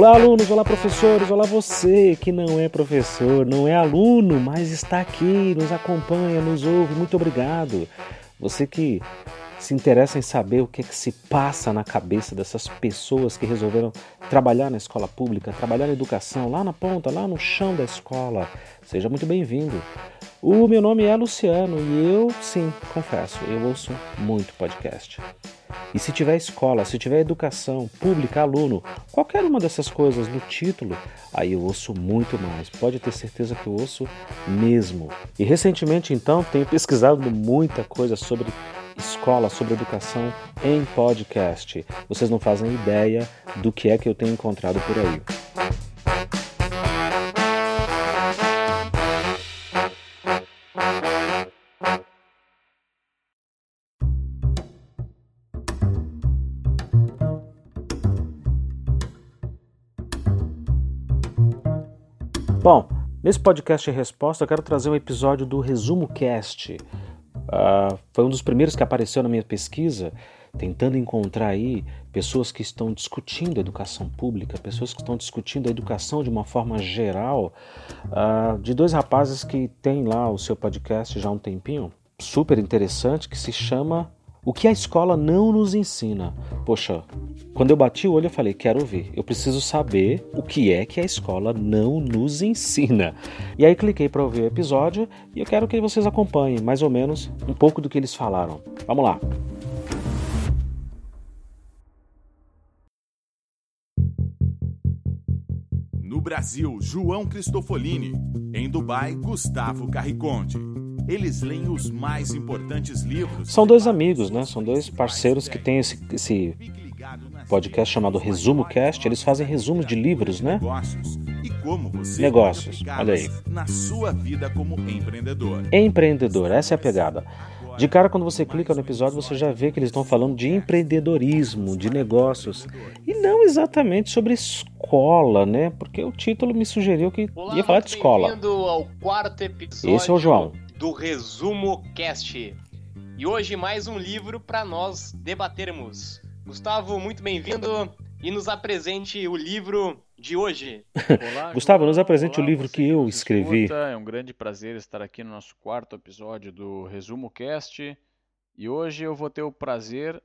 Olá, alunos, olá, professores, olá, você que não é professor, não é aluno, mas está aqui, nos acompanha, nos ouve, muito obrigado. Você que se interessa em saber o que, é que se passa na cabeça dessas pessoas que resolveram trabalhar na escola pública, trabalhar na educação, lá na ponta, lá no chão da escola, seja muito bem-vindo. O meu nome é Luciano e eu, sim, confesso, eu ouço muito podcast. E se tiver escola, se tiver educação pública, aluno, qualquer uma dessas coisas no título, aí eu ouço muito mais. Pode ter certeza que eu ouço mesmo. E recentemente, então, tenho pesquisado muita coisa sobre escola, sobre educação em podcast. Vocês não fazem ideia do que é que eu tenho encontrado por aí. Bom, nesse podcast de resposta eu quero trazer um episódio do Resumo Cast. Uh, foi um dos primeiros que apareceu na minha pesquisa, tentando encontrar aí pessoas que estão discutindo educação pública, pessoas que estão discutindo a educação de uma forma geral, uh, de dois rapazes que têm lá o seu podcast já há um tempinho, super interessante, que se chama o que a escola não nos ensina. Poxa, quando eu bati o olho eu falei, quero ver, eu preciso saber o que é que a escola não nos ensina. E aí cliquei para ouvir o episódio e eu quero que vocês acompanhem mais ou menos um pouco do que eles falaram. Vamos lá. No Brasil, João Cristofolini. Em Dubai, Gustavo Carriconde. Eles leem os mais importantes livros. São dois amigos, né? São dois parceiros que têm esse, esse podcast chamado Resumo Cast. Eles fazem resumos de livros, né? Negócios. Olha aí. Na sua vida como empreendedor. Empreendedor, essa é a pegada. De cara, quando você clica no episódio, você já vê que eles estão falando de empreendedorismo, de negócios, e não exatamente sobre escola, né? Porque o título me sugeriu que Olá, ia falar de escola. Bem-vindo ao quarto episódio Esse é o João. Do Resumo Cast. E hoje mais um livro para nós debatermos. Gustavo, muito bem-vindo e nos apresente o livro de hoje. Olá, Gustavo, nos apresente o Olá, livro você que eu escrevi. escuta. É um grande prazer estar aqui no nosso quarto episódio do Resumo Cast. E hoje eu vou ter o prazer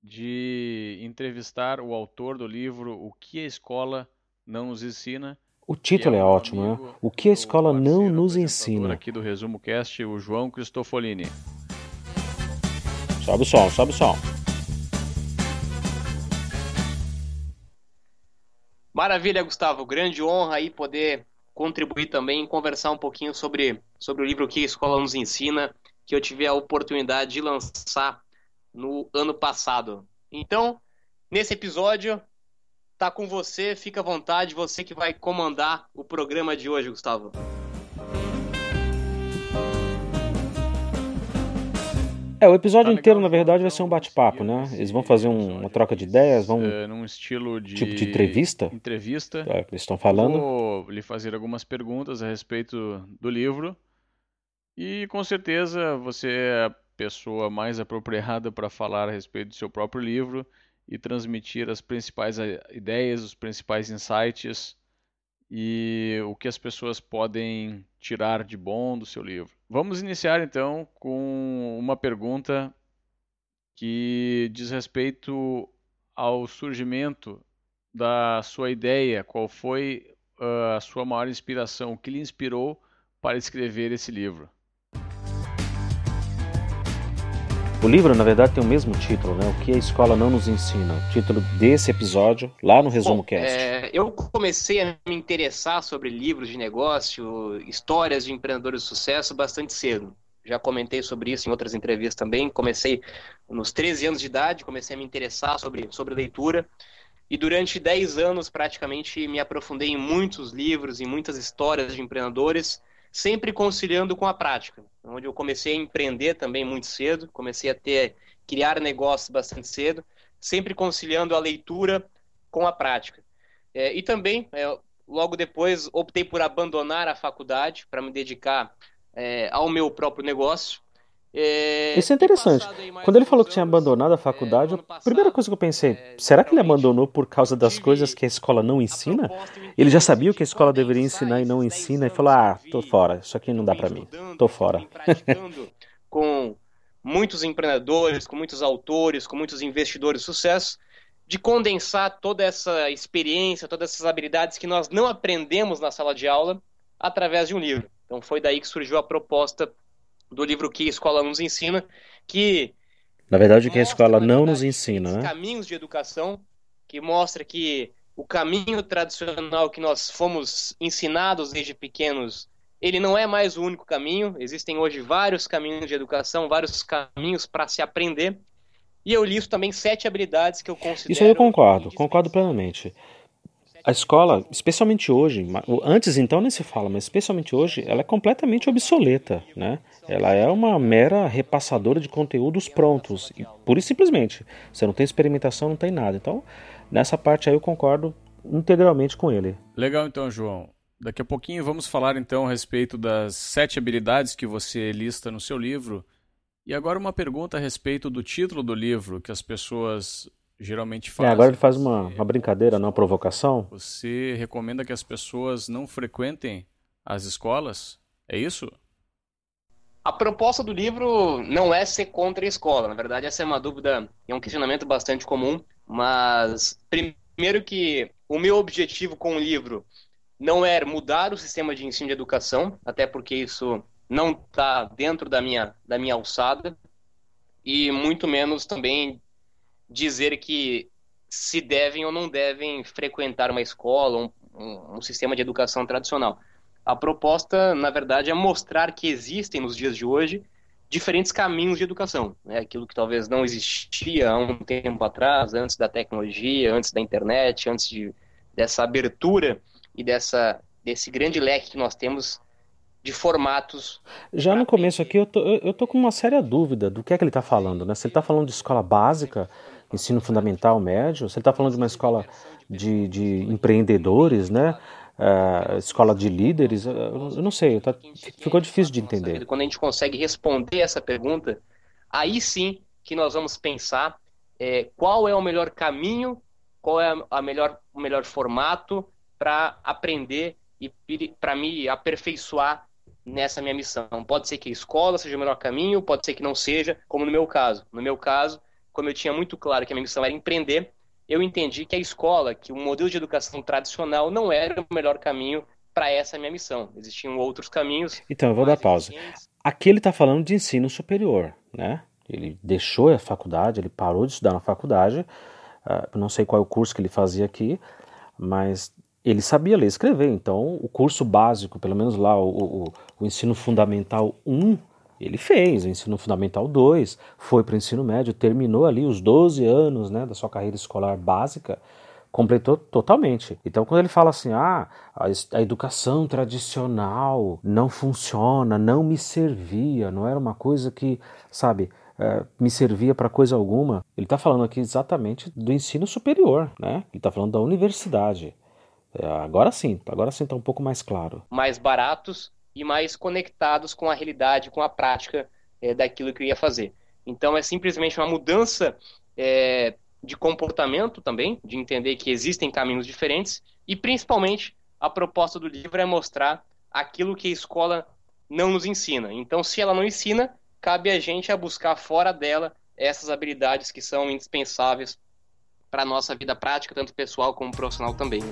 de entrevistar o autor do livro O que a escola não nos ensina. O título é meu ótimo, né? O que a escola não nos ensina. aqui do Resumo Cast, o João Cristofolini. Sobe o som, sobe o som. Maravilha, Gustavo. Grande honra aí poder contribuir também, conversar um pouquinho sobre, sobre o livro que a escola nos ensina, que eu tive a oportunidade de lançar no ano passado. Então, nesse episódio, tá com você, fica à vontade, você que vai comandar o programa de hoje, Gustavo. É, o episódio Tá legal, inteiro, na João. verdade, vai ser um Então, bate-papo, né? Eles vão fazer um- uma troca de ideias, vão. eh, num estilo de Tipo de entrevista? entrevista. É, eles estão falando. Vou lhe fazer algumas perguntas a respeito do livro e com certeza você é a pessoa mais apropriada para falar a respeito do seu próprio livro e transmitir as principais eh, ideias, os principais insights e o que as pessoas podem tirar de bom do seu livro. Vamos iniciar então com uma pergunta que diz respeito ao surgimento da sua ideia, qual foi uh, a sua maior inspiração, o que lhe inspirou para escrever esse livro? O livro, na verdade, tem o mesmo título, né? O que a escola não nos ensina. O título desse episódio, lá no Resumo Bom, Cast. é, eu comecei a me interessar sobre livros de negócio, histórias de empreendedores de sucesso bastante cedo. Já comentei sobre isso em outras entrevistas também. Comecei nos 13 anos de idade, comecei a me interessar sobre, sobre leitura. E durante 10 anos, praticamente, me aprofundei em muitos livros, em muitas histórias de empreendedores, sempre conciliando com a prática. Onde eu comecei a empreender também muito cedo, comecei a ter, criar negócios bastante cedo, sempre conciliando a leitura com a prática. É, e também, é, logo depois, optei por abandonar a faculdade para me dedicar é, ao meu próprio negócio. É, Isso é interessante. Quando ele falou que tinha abandonado a faculdade, a primeira coisa que eu pensei, será que ele abandonou por causa das coisas que a escola não ensina? Ele já sabia o que a escola deveria ensinar e não ensina e falou: "Ah, tô fora, isso aqui não dá para mim. Tô fora". com muitos empreendedores, com muitos autores, com muitos investidores de sucesso, de condensar toda essa experiência, todas essas habilidades que nós não aprendemos na sala de aula através de um livro. Então foi daí que surgiu a proposta do livro que a escola nos ensina, que na verdade que a escola não nos ensina, né? Caminhos de educação que mostra que o caminho tradicional que nós fomos ensinados desde pequenos, ele não é mais o único caminho. Existem hoje vários caminhos de educação, vários caminhos para se aprender. E eu listo também sete habilidades que eu considero. Isso eu concordo, concordo plenamente a escola, especialmente hoje, antes então nem se fala, mas especialmente hoje, ela é completamente obsoleta, né? Ela é uma mera repassadora de conteúdos prontos, e pura e simplesmente. Você não tem experimentação, não tem nada. Então, nessa parte aí eu concordo integralmente com ele. Legal então, João. Daqui a pouquinho vamos falar então a respeito das sete habilidades que você lista no seu livro. E agora uma pergunta a respeito do título do livro, que as pessoas geralmente faz. É, agora ele faz uma, uma brincadeira, não uma provocação. Você recomenda que as pessoas não frequentem as escolas? É isso? A proposta do livro não é ser contra a escola. Na verdade, essa é uma dúvida, é um questionamento bastante comum. Mas, primeiro que o meu objetivo com o livro não é mudar o sistema de ensino de educação, até porque isso não está dentro da minha, da minha alçada, e muito menos também dizer que se devem ou não devem frequentar uma escola, um, um, um sistema de educação tradicional. A proposta, na verdade, é mostrar que existem nos dias de hoje diferentes caminhos de educação. Né? Aquilo que talvez não existia há um tempo atrás, antes da tecnologia, antes da internet, antes de, dessa abertura e dessa, desse grande leque que nós temos de formatos. Já no começo aqui, eu tô, eu tô com uma séria dúvida do que é que ele está falando. Né? Se ele está falando de escola básica ensino fundamental médio, você está falando de uma escola de, de empreendedores, né? Uh, escola de líderes, eu não sei, tá, ficou difícil de entender. Quando a gente consegue responder essa pergunta, aí sim que nós vamos pensar é, qual é o melhor caminho, qual é a melhor, o melhor formato para aprender e para me aperfeiçoar nessa minha missão. Pode ser que a escola seja o melhor caminho, pode ser que não seja, como no meu caso. No meu caso, como eu tinha muito claro que a minha missão era empreender, eu entendi que a escola, que o modelo de educação tradicional não era o melhor caminho para essa minha missão. Existiam outros caminhos. Então, eu vou dar pausa. Aqui ele está falando de ensino superior, né? Ele deixou a faculdade, ele parou de estudar na faculdade. Uh, não sei qual é o curso que ele fazia aqui, mas ele sabia ler e escrever. Então, o curso básico, pelo menos lá, o, o, o ensino fundamental 1, ele fez o ensino fundamental 2, foi para o ensino médio, terminou ali os 12 anos né, da sua carreira escolar básica, completou totalmente. Então, quando ele fala assim, ah, a, educação tradicional não funciona, não me servia, não era uma coisa que, sabe, é, me servia para coisa alguma, ele está falando aqui exatamente do ensino superior, né? Ele está falando da universidade. É, agora sim, agora sim está um pouco mais claro. Mais baratos e mais conectados com a realidade, com a prática é, daquilo que eu ia fazer. Então é simplesmente uma mudança é, de comportamento também, de entender que existem caminhos diferentes e principalmente a proposta do livro é mostrar aquilo que a escola não nos ensina. Então, se ela não ensina, cabe a gente a buscar fora dela essas habilidades que são indispensáveis para a nossa vida prática, tanto pessoal como profissional também.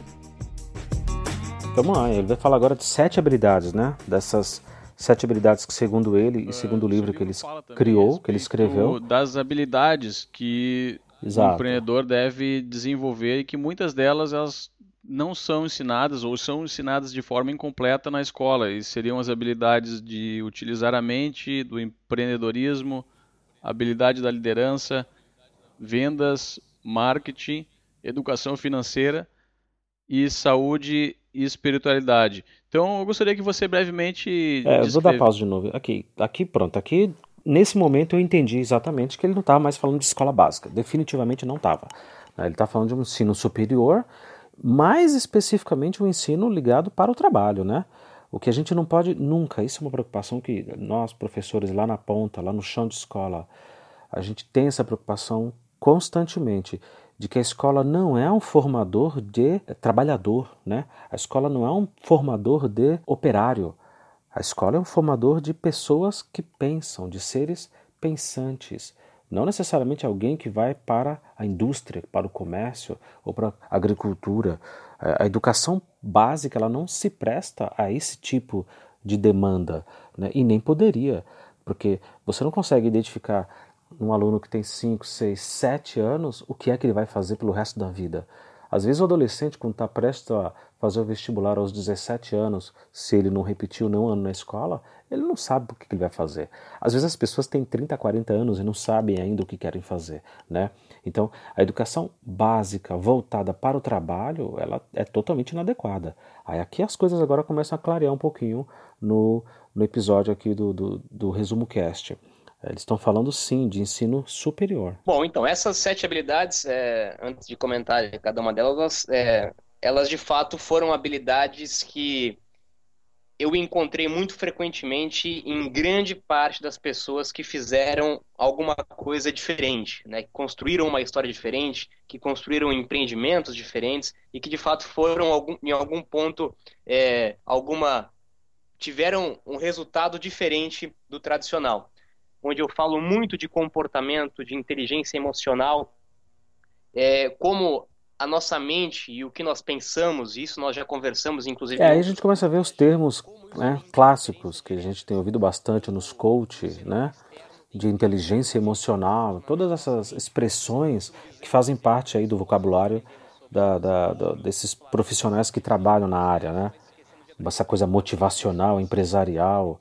Vamos lá, ele vai falar agora de sete habilidades, né? Dessas sete habilidades que, segundo ele e segundo o livro que ele criou, que ele escreveu. Das habilidades que Exato. o empreendedor deve desenvolver e que muitas delas elas não são ensinadas ou são ensinadas de forma incompleta na escola e seriam as habilidades de utilizar a mente, do empreendedorismo, habilidade da liderança, vendas, marketing, educação financeira e saúde e espiritualidade. Então, eu gostaria que você brevemente. É, vou dar pausa de novo. Aqui, aqui, pronto. Aqui, nesse momento, eu entendi exatamente que ele não estava mais falando de escola básica. Definitivamente não estava. Né? Ele está falando de um ensino superior, mais especificamente um ensino ligado para o trabalho, né? O que a gente não pode nunca, isso é uma preocupação que nós, professores, lá na ponta, lá no chão de escola, a gente tem essa preocupação constantemente de que a escola não é um formador de trabalhador, né? A escola não é um formador de operário. A escola é um formador de pessoas que pensam, de seres pensantes. Não necessariamente alguém que vai para a indústria, para o comércio ou para a agricultura. A educação básica ela não se presta a esse tipo de demanda né? e nem poderia, porque você não consegue identificar um aluno que tem 5, 6, 7 anos, o que é que ele vai fazer pelo resto da vida. Às vezes o adolescente, quando está prestes a fazer o vestibular aos 17 anos, se ele não repetiu nenhum ano na escola, ele não sabe o que ele vai fazer. Às vezes as pessoas têm 30, 40 anos e não sabem ainda o que querem fazer, né? Então, a educação básica voltada para o trabalho, ela é totalmente inadequada. Aí aqui as coisas agora começam a clarear um pouquinho no, no episódio aqui do, do, do Resumo Cast. Eles estão falando sim de ensino superior. Bom, então, essas sete habilidades, é, antes de comentar cada uma delas, é, elas de fato foram habilidades que eu encontrei muito frequentemente em grande parte das pessoas que fizeram alguma coisa diferente, né? que construíram uma história diferente, que construíram empreendimentos diferentes e que de fato foram algum, em algum ponto é, alguma tiveram um resultado diferente do tradicional onde eu falo muito de comportamento, de inteligência emocional, é, como a nossa mente e o que nós pensamos, isso nós já conversamos, inclusive. É, aí a gente começa a ver os termos né, clássicos que a gente tem ouvido bastante nos coach, né? De inteligência emocional, todas essas expressões que fazem parte aí do vocabulário da, da, da, desses profissionais que trabalham na área, né? Essa coisa motivacional, empresarial,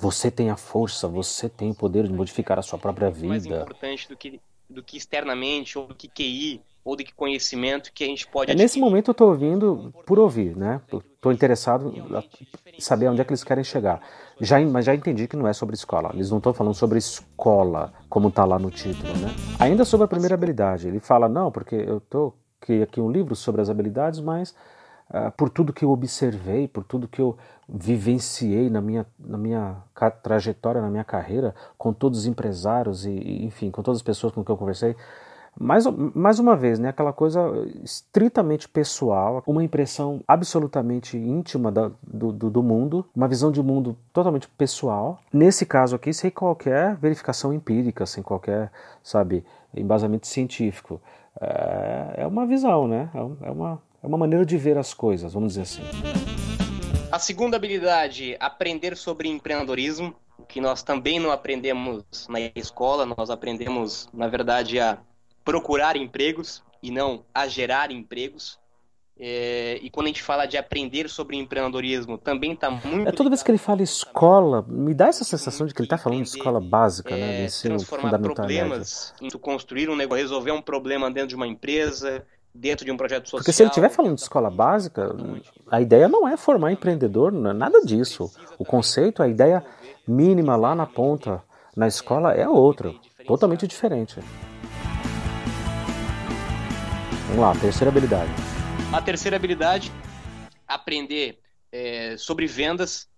você tem a força, você tem o poder de modificar a sua própria vida. Mais importante do que, do que externamente, ou do que QI, ou do que conhecimento que a gente pode é, Nesse momento eu estou ouvindo por ouvir, né? Estou interessado em saber onde é que eles querem chegar. Já, mas já entendi que não é sobre escola. Eles não estão falando sobre escola, como está lá no título, né? Ainda sobre a primeira habilidade. Ele fala, não, porque eu estou aqui um livro sobre as habilidades, mas uh, por tudo que eu observei, por tudo que eu vivenciei na minha, na minha trajetória, na minha carreira, com todos os empresários e, enfim, com todas as pessoas com quem eu conversei. Mais, mais uma vez, né, aquela coisa estritamente pessoal, uma impressão absolutamente íntima da, do, do, do, mundo, uma visão de mundo totalmente pessoal. Nesse caso aqui, sem qualquer verificação empírica, sem qualquer, sabe, embasamento científico. É, é uma visão, né? É, é uma, é uma maneira de ver as coisas, vamos dizer assim. A segunda habilidade, aprender sobre empreendedorismo, que nós também não aprendemos na escola, nós aprendemos, na verdade, a procurar empregos e não a gerar empregos. É, e quando a gente fala de aprender sobre empreendedorismo, também está muito. É, toda vez que ele fala escola, me dá essa sensação de que ele está falando de escola básica, né, é, né? De ensino transformar fundamental problemas em construir um negócio, resolver um problema dentro de uma empresa, dentro de um projeto social. Porque se ele estiver falando de escola básica, a ideia não é formar empreendedor, não é nada disso. O conceito, a ideia mínima lá na ponta, na escola, é outra, totalmente diferente. Vamos lá, terceira habilidade. A terceira habilidade, aprender é, sobre vendas.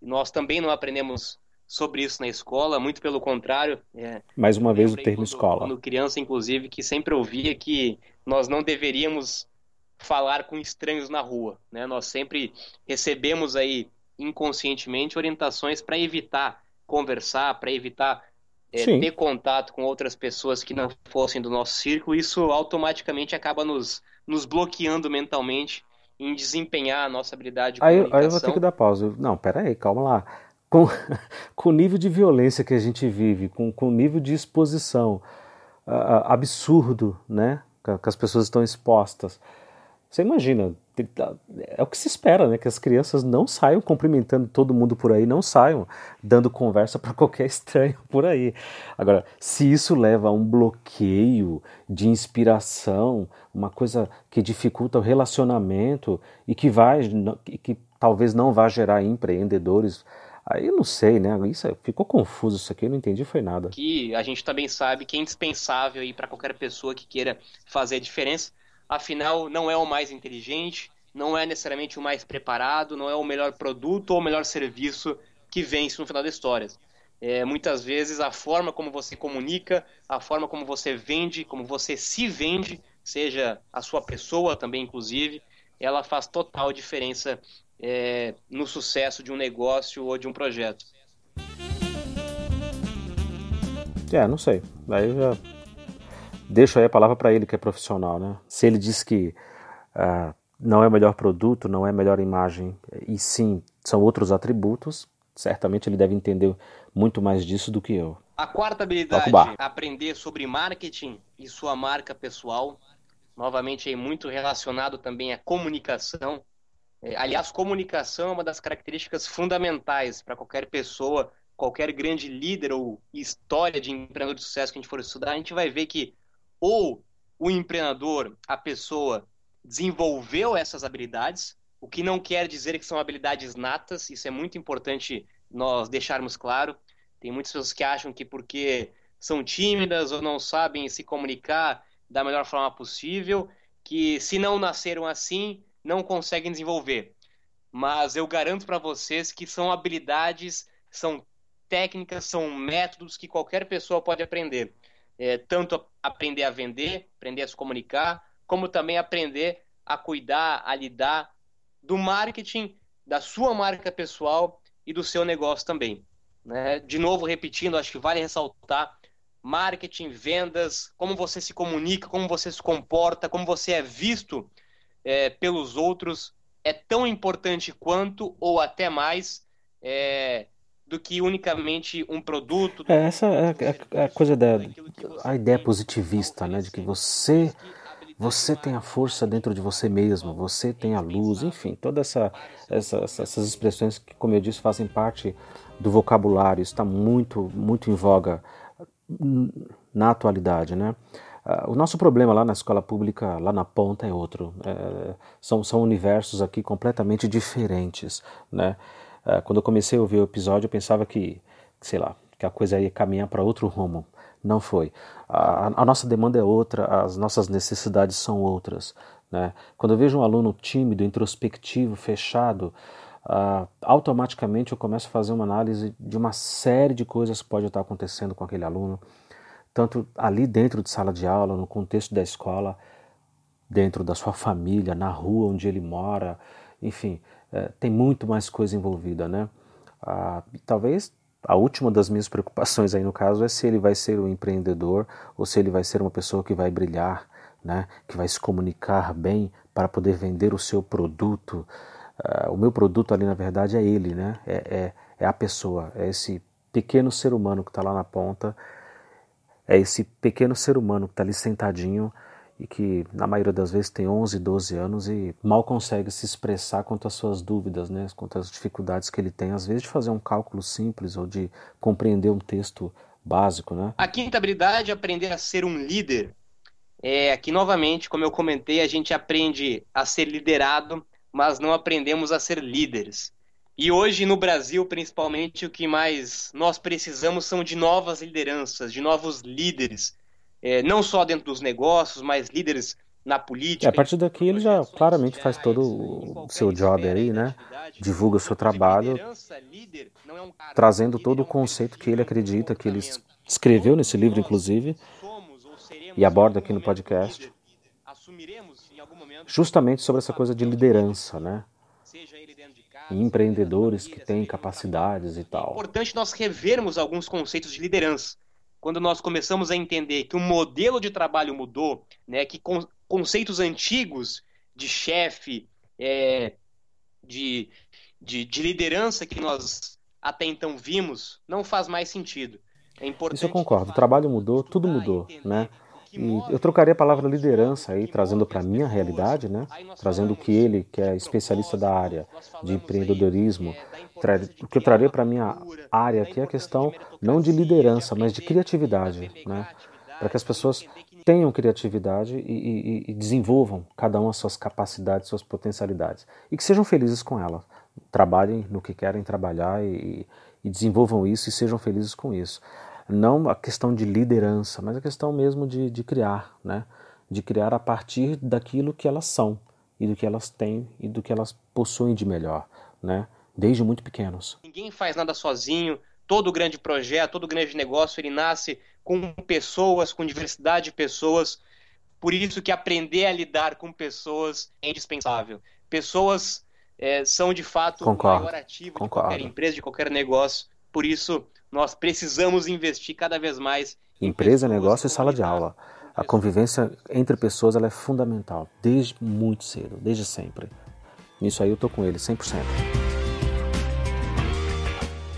Nós também não aprendemos sobre isso na escola, muito pelo contrário. É, Mais uma vez o termo quando, escola. Quando criança, inclusive, que sempre ouvia que nós não deveríamos falar com estranhos na rua, né? Nós sempre recebemos aí inconscientemente orientações para evitar conversar, para evitar é, ter contato com outras pessoas que não fossem do nosso círculo. Isso automaticamente acaba nos, nos bloqueando mentalmente em desempenhar a nossa habilidade de aí, aí eu vou ter que dar pausa. Não, pera aí, calma lá. Com, com o nível de violência que a gente vive, com, com o nível de exposição uh, absurdo, né? que as pessoas estão expostas. Você imagina, é o que se espera, né? Que as crianças não saiam cumprimentando todo mundo por aí, não saiam dando conversa para qualquer estranho por aí. Agora, se isso leva a um bloqueio de inspiração, uma coisa que dificulta o relacionamento e que vai, que talvez não vá gerar empreendedores Aí não sei, né? Isso ficou confuso isso aqui, eu não entendi foi nada. Que a gente também sabe que é indispensável aí para qualquer pessoa que queira fazer a diferença. Afinal, não é o mais inteligente não é necessariamente o mais preparado, não é o melhor produto ou o melhor serviço que vence no final da história. É, muitas vezes a forma como você comunica, a forma como você vende, como você se vende, seja a sua pessoa também, inclusive, ela faz total diferença é, no sucesso de um negócio ou de um projeto. É, não sei. Daí já deixo aí a palavra para ele que é profissional, né? Se ele diz que uh, não é o melhor produto, não é a melhor imagem, e sim são outros atributos, certamente ele deve entender muito mais disso do que eu. A quarta habilidade, aprender sobre marketing e sua marca pessoal. Novamente, aí, muito relacionado também à comunicação. É, aliás, comunicação é uma das características fundamentais para qualquer pessoa, qualquer grande líder ou história de empreendedor de sucesso que a gente for estudar. A gente vai ver que ou o empreendedor, a pessoa, desenvolveu essas habilidades, o que não quer dizer que são habilidades natas, isso é muito importante nós deixarmos claro. Tem muitas pessoas que acham que porque são tímidas ou não sabem se comunicar da melhor forma possível, que se não nasceram assim, não conseguem desenvolver. Mas eu garanto para vocês que são habilidades, são técnicas, são métodos que qualquer pessoa pode aprender. É, tanto aprender a vender, aprender a se comunicar, como também aprender a cuidar, a lidar do marketing, da sua marca pessoal e do seu negócio também. Né? De novo, repetindo, acho que vale ressaltar: marketing, vendas, como você se comunica, como você se comporta, como você é visto é, pelos outros, é tão importante quanto, ou até mais, é, do que unicamente um produto. É, essa é, a, é, é a coisa da a ideia positivista, né, de que você você tem a força dentro de você mesmo, você tem a luz, enfim, todas essa, essa, essas expressões que, como eu disse, fazem parte do vocabulário, está muito, muito em voga na atualidade, né? Ah, o nosso problema lá na escola pública, lá na ponta, é outro. É, são, são universos aqui completamente diferentes, né? Ah, quando eu comecei a ouvir o episódio, eu pensava que, sei lá, que a coisa ia caminhar para outro rumo. Não foi. A, a, nossa demanda é outra, as nossas necessidades são outras. Né? Quando eu vejo um aluno tímido, introspectivo, fechado, uh, automaticamente eu começo a fazer uma análise de uma série de coisas que pode estar acontecendo com aquele aluno, tanto ali dentro de sala de aula, no contexto da escola, dentro da sua família, na rua onde ele mora, enfim, é, tem muito mais coisa envolvida, né? Ah, talvez a última das minhas preocupações aí no caso é se ele vai ser um empreendedor ou se ele vai ser uma pessoa que vai brilhar, né, que vai se comunicar bem para poder vender o seu produto. Uh, o meu produto ali na verdade é ele, né, é, é, é a pessoa, é esse pequeno ser humano que está lá na ponta, é esse pequeno ser humano que está ali sentadinho e que na maioria das vezes tem 11, 12 anos e mal consegue se expressar quanto às suas dúvidas, né, quanto às dificuldades que ele tem, às vezes de fazer um cálculo simples ou de compreender um texto básico, né? A quinta habilidade é aprender a ser um líder. É, aqui novamente, como eu comentei, a gente aprende a ser liderado, mas não aprendemos a ser líderes. E hoje no Brasil, principalmente, o que mais nós precisamos são de novas lideranças, de novos líderes é, não só dentro dos negócios, mas líderes na política. É, a partir daqui ele já claramente faz todo o seu job aí, né? Divulga o seu trabalho, trazendo todo o conceito que ele acredita, que ele escreveu nesse livro, inclusive, e aborda aqui no podcast, justamente sobre essa coisa de liderança, né? E empreendedores que têm capacidades e tal. É importante nós revermos alguns conceitos de liderança quando nós começamos a entender que o modelo de trabalho mudou, né, que con conceitos antigos de chefe, é, de, de, de, liderança que nós até então vimos, não faz mais sentido. É importante Isso eu concordo. O trabalho mudou, tudo mudou, né? E eu trocaria a palavra liderança aí, trazendo para a minha realidade, né? trazendo o que ele, que é especialista da área de empreendedorismo, o que eu traria para a minha área aqui é a questão não de liderança, mas de criatividade, né? para que as pessoas tenham criatividade e, e, e desenvolvam cada uma as suas capacidades, suas potencialidades e que sejam felizes com ela. Trabalhem no que querem trabalhar e, e desenvolvam isso e sejam felizes com isso não a questão de liderança, mas a questão mesmo de, de criar, né? de criar a partir daquilo que elas são e do que elas têm e do que elas possuem de melhor, né? Desde muito pequenos. Ninguém faz nada sozinho. Todo grande projeto, todo grande negócio, ele nasce com pessoas, com diversidade de pessoas. Por isso que aprender a lidar com pessoas é indispensável. Pessoas é, são de fato Concordo. o maior ativo Concordo. de qualquer empresa, de qualquer negócio. Por isso, nós precisamos investir cada vez mais. em Empresa, negócio e sala de aula. A convivência entre pessoas ela é fundamental, desde muito cedo, desde sempre. Nisso aí eu tô com ele, 100%.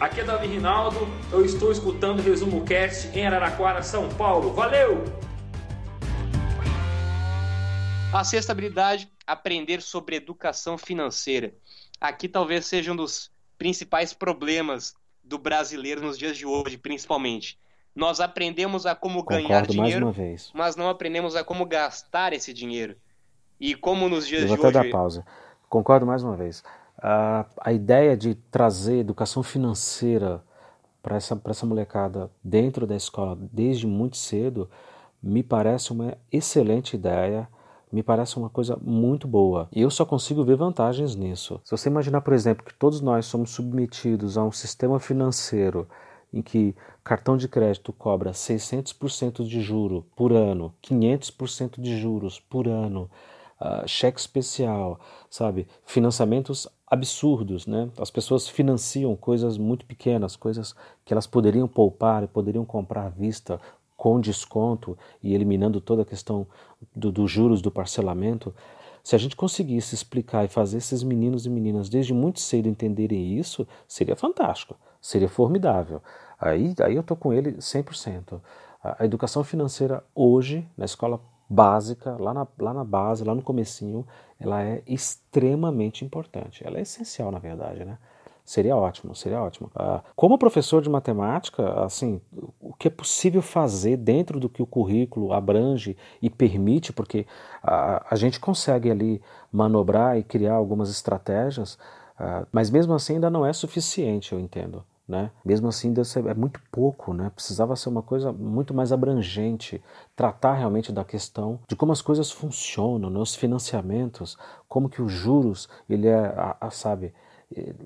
Aqui é Davi Rinaldo, eu estou escutando o Resumo Cast em Araraquara, São Paulo. Valeu! A sexta habilidade, aprender sobre educação financeira. Aqui talvez seja um dos principais problemas do brasileiro nos dias de hoje, principalmente. Nós aprendemos a como ganhar Concordo mais dinheiro, uma vez. mas não aprendemos a como gastar esse dinheiro. E como nos dias Eu vou de até hoje dar pausa. Concordo mais uma vez. Ah, a ideia de trazer educação financeira para essa, pra essa molecada dentro da escola desde muito cedo me parece uma excelente ideia, me parece uma coisa muito boa. E eu só consigo ver vantagens nisso. Se você imaginar, por exemplo, que todos nós somos submetidos a um sistema financeiro em que cartão de crédito cobra 600% de juro por ano, 500% de juros por ano, ah, cheque especial, sabe? Financiamentos absurdos, né? As pessoas financiam coisas muito pequenas, coisas que elas poderiam poupar e poderiam comprar à vista com desconto e eliminando toda a questão do- dos juros do parcelamento. Se a gente conseguisse explicar e fazer esses meninos e meninas desde muito cedo entenderem isso, seria fantástico, seria formidável. Aí, aí eu tô com ele 100%. A, a educação financeira hoje, na escola básica, lá na, lá na base, lá no comecinho, ela é extremamente importante. Ela é essencial, na verdade, né? Seria ótimo, seria ótimo. Ah, como professor de matemática, assim, o que é possível fazer dentro do que o currículo abrange e permite, porque a, a gente consegue ali manobrar e criar algumas estratégias, ah, mas mesmo assim ainda não é suficiente, eu entendo. Né? Mesmo assim, é muito pouco, né? precisava ser uma coisa muito mais abrangente, tratar realmente da questão de como as coisas funcionam, né? os financiamentos, como que os juros, ele é, a, a, sabe,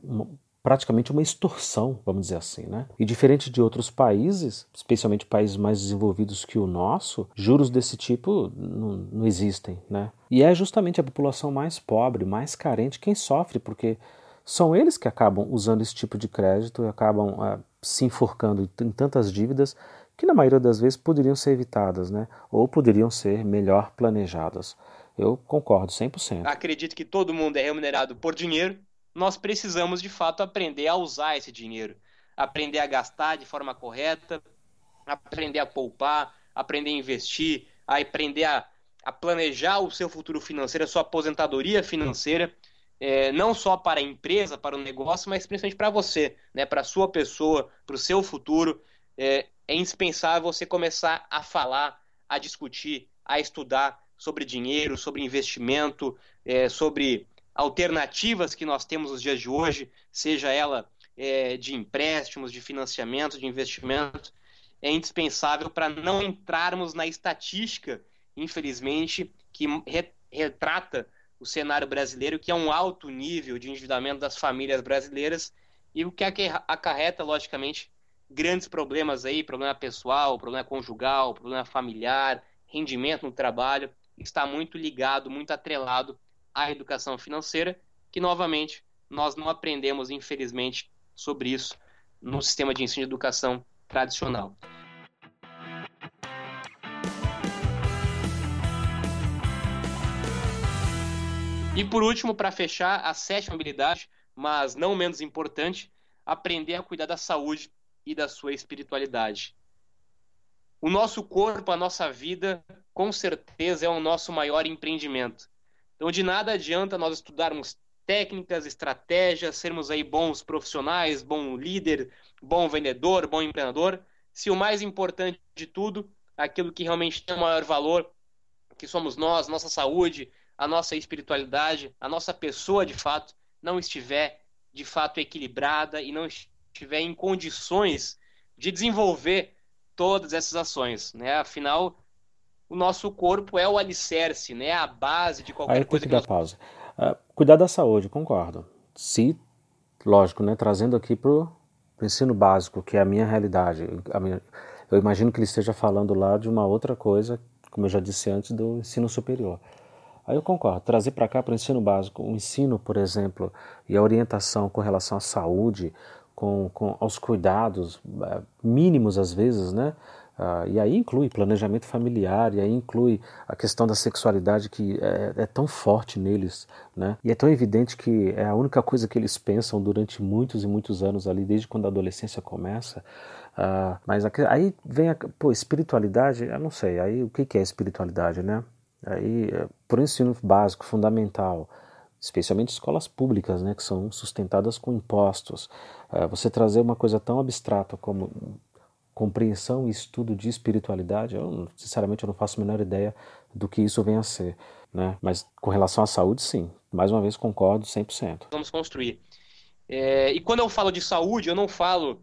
uma- praticamente uma extorsão, vamos dizer assim, né? E diferente de outros países, especialmente países mais desenvolvidos que o nosso, juros desse tipo não, não existem, né? E é justamente a população mais pobre, mais carente quem sofre, porque são eles que acabam usando esse tipo de crédito e acabam ah, se enforcando em tantas dívidas que na maioria das vezes poderiam ser evitadas, né? Ou poderiam ser melhor planejadas. Eu concordo 100%. acredito que todo mundo é remunerado por dinheiro, nós precisamos de fato aprender a usar esse dinheiro, aprender a gastar de forma correta, aprender a poupar, aprender a investir, a aprender a, a planejar o seu futuro financeiro, a sua aposentadoria financeira, é, não só para a empresa, para o negócio, mas principalmente para você, né, para a sua pessoa, para o seu futuro. É, é indispensável você começar a falar, a discutir, a estudar sobre dinheiro, sobre investimento, é, sobre alternativas que nós temos nos dias de hoje, seja ela é, de empréstimos, de financiamento, de investimento, é indispensável para não entrarmos na estatística, infelizmente, que re retrata o cenário brasileiro, que é um alto nível de endividamento das famílias brasileiras e o que acarreta, logicamente, grandes problemas aí, problema pessoal, problema conjugal, problema familiar, rendimento no trabalho, está muito ligado, muito atrelado à educação financeira, que novamente nós não aprendemos, infelizmente, sobre isso no sistema de ensino de educação tradicional. E por último, para fechar, a sétima habilidade, mas não menos importante, aprender a cuidar da saúde e da sua espiritualidade. O nosso corpo, a nossa vida, com certeza é o nosso maior empreendimento. Então, de nada adianta nós estudarmos técnicas, estratégias, sermos aí bons profissionais, bom líder, bom vendedor, bom empreendedor, se o mais importante de tudo, aquilo que realmente tem o maior valor, que somos nós, nossa saúde, a nossa espiritualidade, a nossa pessoa de fato, não estiver de fato equilibrada e não estiver em condições de desenvolver todas essas ações, né? Afinal, o nosso corpo é o alicerce, né? A base de qualquer Aí coisa que, que dar nós... pausa. Uh, cuidar da saúde, concordo. Se, lógico, né, trazendo aqui para o ensino básico, que é a minha realidade. A minha, eu imagino que ele esteja falando lá de uma outra coisa, como eu já disse antes, do ensino superior. Aí eu concordo, trazer para cá para o ensino básico, o ensino, por exemplo, e a orientação com relação à saúde, com, com aos cuidados é, mínimos às vezes, né? Uh, e aí inclui planejamento familiar, e aí inclui a questão da sexualidade que é, é, tão forte neles, né? E é tão evidente que é a única coisa que eles pensam durante muitos e muitos anos ali, desde quando a adolescência começa. Uh, mas aí vem a pô, espiritualidade, eu não sei, aí o que, que é espiritualidade, né? Aí, é, por ensino básico, fundamental, especialmente escolas públicas, né, que são sustentadas com impostos, uh, você trazer uma coisa tão abstrata como compreensão e estudo de espiritualidade, eu, sinceramente eu não faço a menor ideia do que isso vem a ser. Né? Mas com relação à saúde, sim. Mais uma vez concordo 100%. Vamos construir. É, e quando eu falo de saúde, eu não falo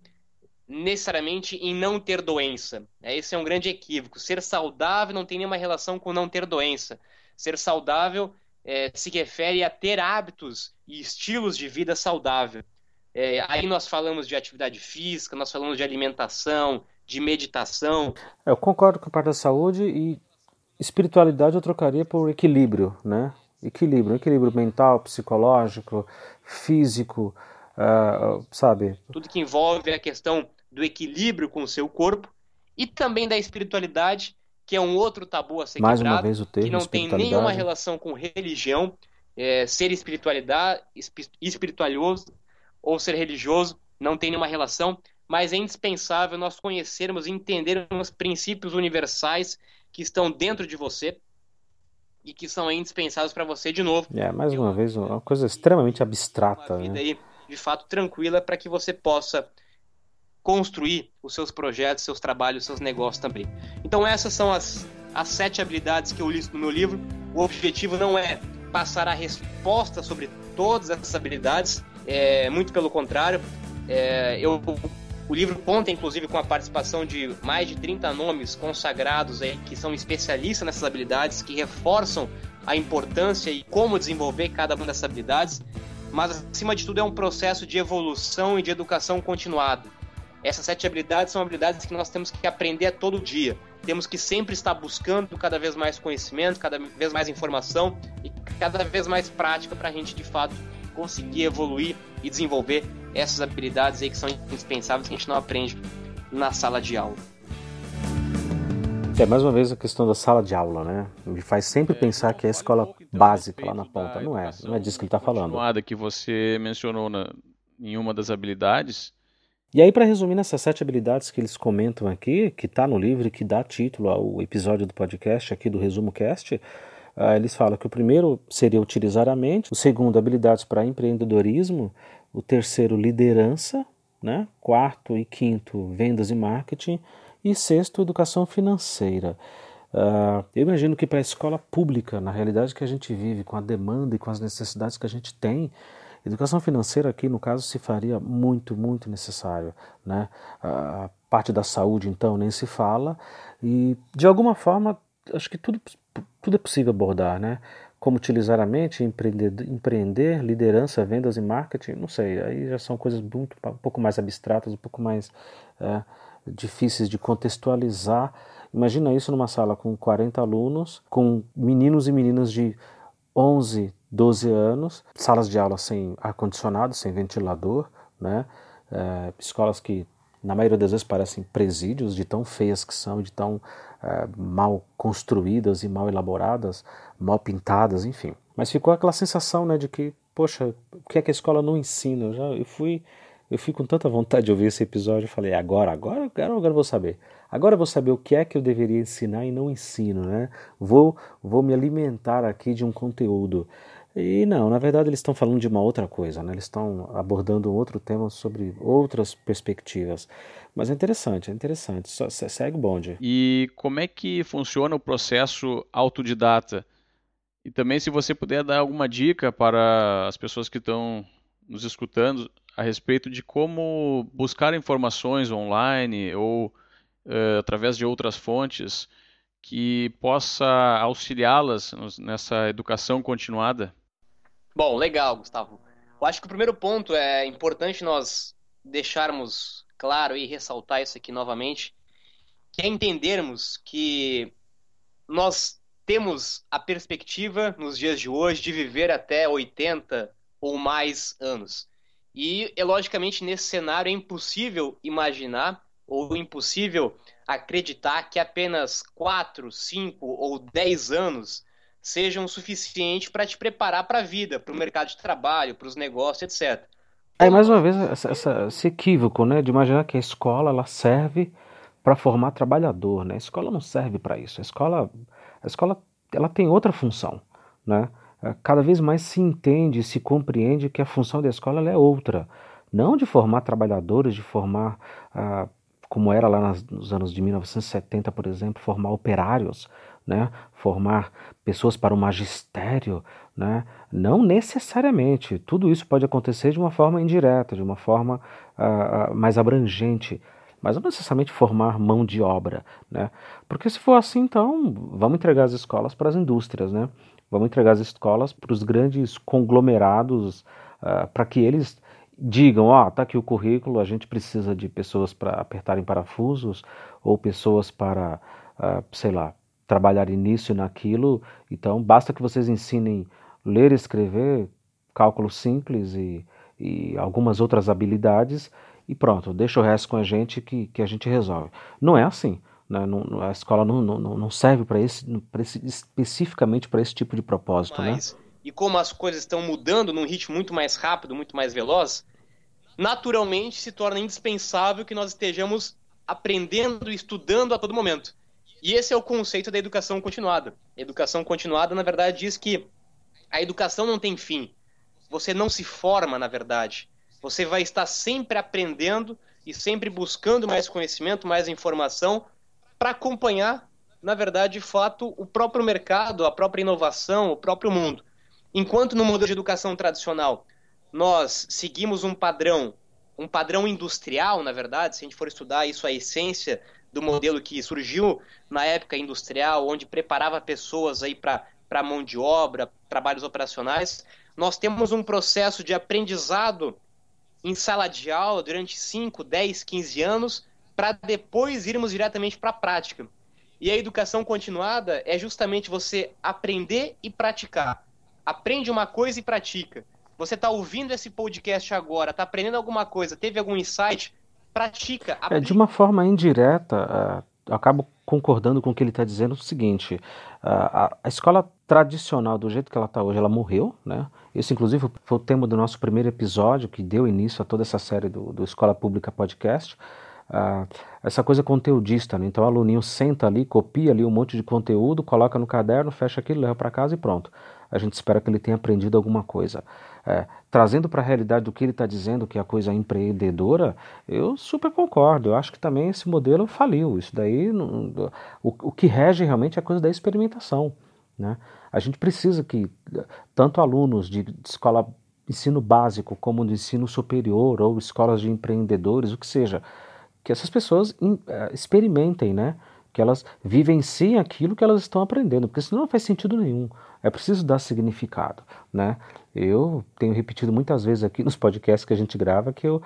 necessariamente em não ter doença. É, esse é um grande equívoco. Ser saudável não tem nenhuma relação com não ter doença. Ser saudável é, se refere a ter hábitos e estilos de vida saudável. É, aí nós falamos de atividade física, nós falamos de alimentação, de meditação. Eu concordo com a parte da saúde e espiritualidade eu trocaria por equilíbrio, né? Equilíbrio, equilíbrio mental, psicológico, físico, uh, sabe? Tudo que envolve a questão do equilíbrio com o seu corpo e também da espiritualidade, que é um outro tabu a ser Mais quebrado, uma vez o termo que não tem nenhuma relação com religião. É, ser espiritualidade, espiritualioso ou ser religioso não tem nenhuma relação, mas é indispensável nós conhecermos e entendermos princípios universais que estão dentro de você e que são indispensáveis para você de novo. É, mais uma vez, uma coisa extremamente abstrata. Uma vida né? aí, de fato, tranquila para que você possa construir os seus projetos, seus trabalhos, seus negócios também. Então essas são as, as sete habilidades que eu listo no meu livro. O objetivo não é passar a resposta sobre todas essas habilidades, é, muito pelo contrário. É, eu, o livro conta, inclusive, com a participação de mais de 30 nomes consagrados aí, que são especialistas nessas habilidades, que reforçam a importância e como desenvolver cada uma dessas habilidades. Mas, acima de tudo, é um processo de evolução e de educação continuado. Essas sete habilidades são habilidades que nós temos que aprender todo dia. Temos que sempre estar buscando cada vez mais conhecimento, cada vez mais informação e cada vez mais prática para a gente, de fato, conseguir evoluir e desenvolver essas habilidades aí que são indispensáveis que a gente não aprende na sala de aula. É mais uma vez a questão da sala de aula, né? Me faz sempre é, pensar que é a escola um pouco, então, básica lá na ponta. Não é, não é disso que ele está falando. que você mencionou na, em uma das habilidades. E aí, para resumir nessas sete habilidades que eles comentam aqui, que está no livro e que dá título ao episódio do podcast aqui do Resumo Cast, uh, eles falam que o primeiro seria utilizar a mente, o segundo, habilidades para empreendedorismo, o terceiro, liderança, né? quarto e quinto, vendas e marketing, e sexto, educação financeira. Uh, eu imagino que para a escola pública, na realidade que a gente vive, com a demanda e com as necessidades que a gente tem, educação financeira aqui, no caso, se faria muito, muito necessário. Né? A parte da saúde, então, nem se fala. E, de alguma forma, acho que tudo, tudo é possível abordar, né? como utilizar a mente, empreender, empreender, liderança, vendas e marketing, não sei, aí já são coisas muito, um pouco mais abstratas, um pouco mais é, difíceis de contextualizar. Imagina isso numa sala com 40 alunos, com meninos e meninas de 11, 12 anos, salas de aula sem ar-condicionado, sem ventilador, né? É, escolas que na maioria das vezes parecem presídios de tão feias que são, de tão é, mal construídas e mal elaboradas, mal pintadas, enfim. Mas ficou aquela sensação, né, de que, poxa, o que é que a escola não ensina? Eu, já, eu fui, eu fui com tanta vontade de ouvir esse episódio, eu falei, agora, agora, agora, agora eu vou saber. Agora eu vou saber o que é que eu deveria ensinar e não ensino, né? Vou, vou me alimentar aqui de um conteúdo. E não, na verdade eles estão falando de uma outra coisa, né? eles estão abordando outro tema sobre outras perspectivas. Mas é interessante, é interessante. Só, segue o bonde. E como é que funciona o processo autodidata? E também se você puder dar alguma dica para as pessoas que estão nos escutando a respeito de como buscar informações online ou uh, através de outras fontes que possa auxiliá-las nessa educação continuada? Bom, legal, Gustavo. Eu acho que o primeiro ponto é importante nós deixarmos claro e ressaltar isso aqui novamente, que é entendermos que nós temos a perspectiva nos dias de hoje de viver até 80 ou mais anos. E, é, logicamente, nesse cenário é impossível imaginar ou impossível acreditar que apenas 4, 5 ou 10 anos sejam suficientes para te preparar para a vida, para o mercado de trabalho, para os negócios, etc. É mais uma vez essa, essa, esse equívoco, né, de imaginar que a escola ela serve para formar trabalhador, né? A escola não serve para isso. A escola, a escola, ela tem outra função, né? É, cada vez mais se entende, se compreende que a função da escola é outra, não de formar trabalhadores, de formar ah, como era lá nos anos de 1970, por exemplo, formar operários, né? formar pessoas para o magistério, né? não necessariamente. Tudo isso pode acontecer de uma forma indireta, de uma forma uh, mais abrangente, mas não necessariamente formar mão de obra. Né? Porque se for assim, então vamos entregar as escolas para as indústrias, né? vamos entregar as escolas para os grandes conglomerados, uh, para que eles digam, ó, tá aqui o currículo, a gente precisa de pessoas para apertarem parafusos ou pessoas para, uh, sei lá, trabalharem nisso e naquilo. Então, basta que vocês ensinem ler e escrever, cálculo simples e, e algumas outras habilidades e pronto, deixa o resto com a gente que, que a gente resolve. Não é assim. Né? Não, a escola não, não, não serve para esse, esse, especificamente para esse tipo de propósito. Né? Mas, né? e como as coisas estão mudando num ritmo muito mais rápido, muito mais veloz, naturalmente se torna indispensável que nós estejamos aprendendo e estudando a todo momento. E esse é o conceito da educação continuada. Educação continuada, na verdade, diz que a educação não tem fim. Você não se forma, na verdade. Você vai estar sempre aprendendo e sempre buscando mais conhecimento, mais informação para acompanhar, na verdade, de fato, o próprio mercado, a própria inovação, o próprio mundo. Enquanto no modelo de educação tradicional nós seguimos um padrão, um padrão industrial, na verdade, se a gente for estudar isso, a essência do modelo que surgiu na época industrial, onde preparava pessoas aí para mão de obra, trabalhos operacionais, nós temos um processo de aprendizado em sala de aula durante 5, 10, 15 anos, para depois irmos diretamente para a prática. E a educação continuada é justamente você aprender e praticar aprende uma coisa e pratica. Você está ouvindo esse podcast agora, está aprendendo alguma coisa, teve algum insight, pratica. É, de uma forma indireta, uh, acabo concordando com o que ele está dizendo o seguinte: uh, a, a, escola tradicional, do jeito que ela está hoje, ela morreu, né? Esse, inclusive, foi o tema do nosso primeiro episódio, que deu início a toda essa série do, do Escola Pública Podcast. Uh, essa coisa conteudista, né? Então o aluninho senta ali, copia ali um monte de conteúdo, coloca no caderno, fecha aquilo, leva para casa e pronto a gente espera que ele tenha aprendido alguma coisa. É, trazendo para a realidade do que ele está dizendo, que é a coisa empreendedora, eu super concordo. Eu acho que também esse modelo faliu. Isso daí, o, o que rege realmente é a coisa da experimentação. Né? A gente precisa que tanto alunos de, de escola ensino básico como de ensino superior ou escolas de empreendedores, o que seja, que essas pessoas in, uh, experimentem, né? que elas vivenciem aquilo que elas estão aprendendo, porque senão não faz sentido nenhum. É preciso dar significado, né? Eu tenho repetido muitas vezes aqui nos podcasts que a gente grava que eu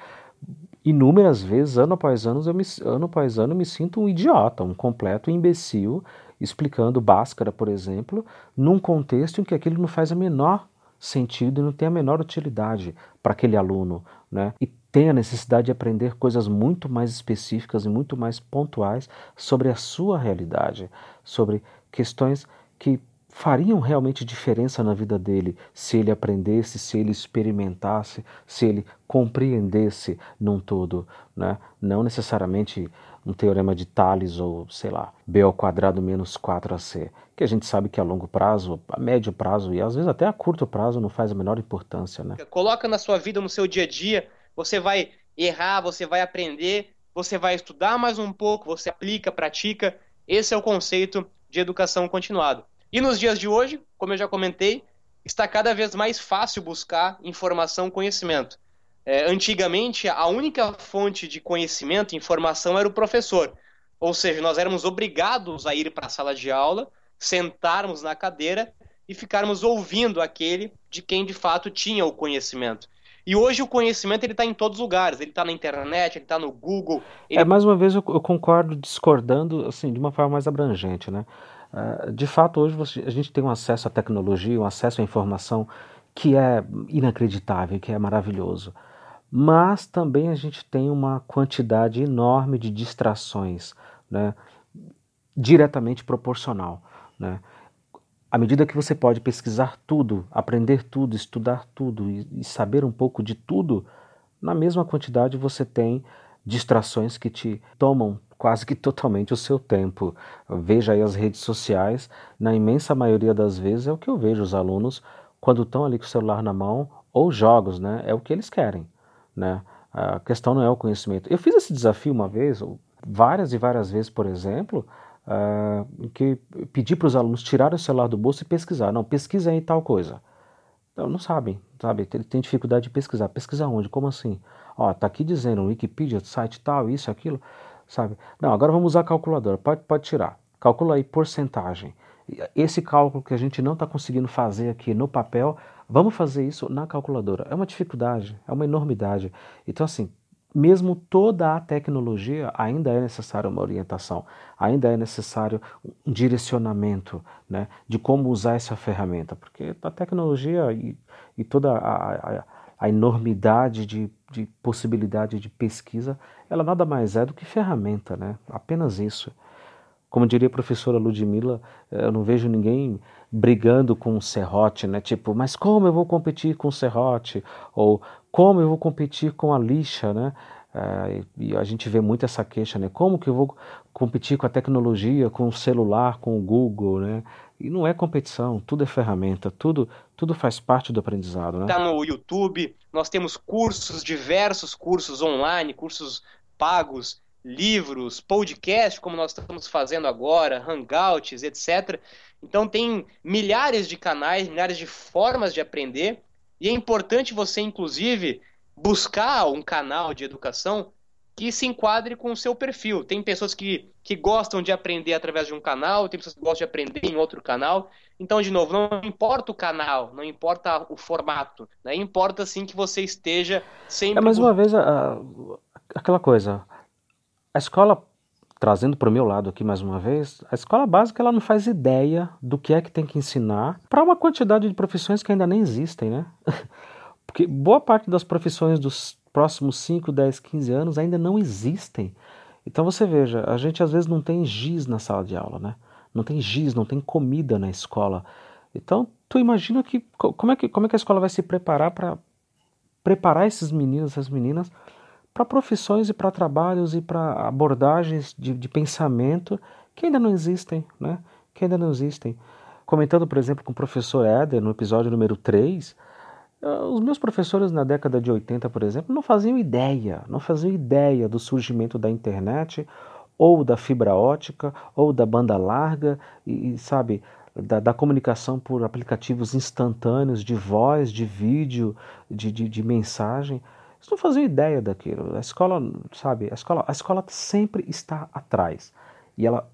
inúmeras vezes, ano após ano, eu me, ano após ano, me sinto um idiota, um completo imbecil, explicando Bhaskara, por exemplo, num contexto em que aquilo não faz a menor sentido e não tem a menor utilidade para aquele aluno, né? E tem a necessidade de aprender coisas muito mais específicas e muito mais pontuais sobre a sua realidade, sobre questões que fariam realmente diferença na vida dele se ele aprendesse, se ele experimentasse, se ele compreendesse num todo, né? Não necessariamente um teorema de Tales ou, sei lá, B ao quadrado menos 4AC, que a gente sabe que a longo prazo, a médio prazo e às vezes até a curto prazo não faz a menor importância, né? Coloca na sua vida, no seu dia a dia, você vai errar, você vai aprender, você vai estudar mais um pouco, você aplica, pratica. Esse é o conceito de educação continuada. E nos dias de hoje, como eu já comentei, está cada vez mais fácil buscar informação, conhecimento. É, antigamente, a única fonte de conhecimento, informação, era o professor. Ou seja, nós éramos obrigados a ir para a sala de aula, sentarmos na cadeira e ficarmos ouvindo aquele de quem de fato tinha o conhecimento. E hoje o conhecimento ele está em todos os lugares. Ele está na internet, ele está no Google. Ele... É mais uma vez eu, eu, concordo discordando assim de uma forma mais abrangente, né? Uh, de fato hoje a gente tem um acesso à tecnologia, um acesso à informação que é inacreditável, que é maravilhoso. Mas também a gente tem uma quantidade enorme de distrações, né? Diretamente proporcional, né? à medida que você pode pesquisar tudo, aprender tudo, estudar tudo e, e, saber um pouco de tudo, na mesma quantidade você tem distrações que te tomam quase que totalmente o seu tempo. Veja aí as redes sociais, na imensa maioria das vezes é o que eu vejo os alunos quando estão ali com o celular na mão ou jogos, né? É o que eles querem, né? A questão não é o conhecimento. Eu fiz esse desafio uma vez, várias e várias vezes, por exemplo, uh, que pedir para os alunos tirarem o celular do bolso e pesquisar. Não, pesquisa aí tal coisa. Então, não sabem, sabe? Tem, tem dificuldade de pesquisar. Pesquisar onde? Como assim? Ó, tá aqui dizendo Wikipedia, site tal, isso, aquilo, sabe? Não, agora vamos usar a calculadora. Pode, pode tirar. Calcula aí porcentagem. Esse cálculo que a gente não está conseguindo fazer aqui no papel, vamos fazer isso na calculadora. É uma dificuldade, é uma enormidade. Então, assim, mesmo toda a tecnologia, ainda é necessária uma orientação, ainda é necessário um direcionamento né, de como usar essa ferramenta, porque a tecnologia e, e toda a, a, a enormidade de, de, possibilidade de pesquisa, ela nada mais é do que ferramenta, né? apenas isso. Como diria a professora Ludmilla, eu não vejo ninguém brigando com o serrote, né? Tipo, mas como eu vou competir com o serrote? Ou como eu vou competir com a lixa, né? É, e a gente vê muito essa queixa, né? Como que eu vou competir com a tecnologia, com o celular, com o Google, né? E não é competição, tudo é ferramenta, tudo, tudo faz parte do aprendizado, né? Tá no YouTube, nós temos cursos, diversos cursos online, cursos pagos, livros, podcast, como nós estamos fazendo agora, hangouts, etc. Então tem milhares de canais, milhares de formas de aprender e é importante você, inclusive, buscar um canal de educação que se enquadre com o seu perfil. Tem pessoas que, que gostam de aprender através de um canal, tem pessoas que gostam de aprender em outro canal. Então, de novo, não importa o canal, não importa o formato, né? importa sim que você esteja sempre. É mais uma vez a, aquela coisa. A escola, trazendo para o meu lado aqui mais uma vez, a escola básica ela não faz ideia do que é que tem que ensinar para uma quantidade de profissões que ainda nem existem, né? Porque boa parte das profissões dos próximos 5, 10, 15 anos ainda não existem. Então você veja, a gente às vezes não tem giz na sala de aula, né? Não tem giz, não tem comida na escola. Então, tu imagina que como é que, como é que a escola vai se preparar para preparar esses meninos, essas meninas para profissões e para trabalhos e para abordagens de, de pensamento que ainda não existem, né? Que ainda não existem. Comentando, por exemplo, com o professor Éder no episódio número 3, ah, os meus professores na década de 80, por exemplo, não faziam ideia, não faziam ideia do surgimento da internet ou da fibra ótica ou da banda larga e, sabe, da, da comunicação por aplicativos instantâneos de voz, de vídeo, de, de, de mensagem. Eles não faziam ideia daquilo. A escola, sabe, a escola, a escola sempre está atrás. E ela,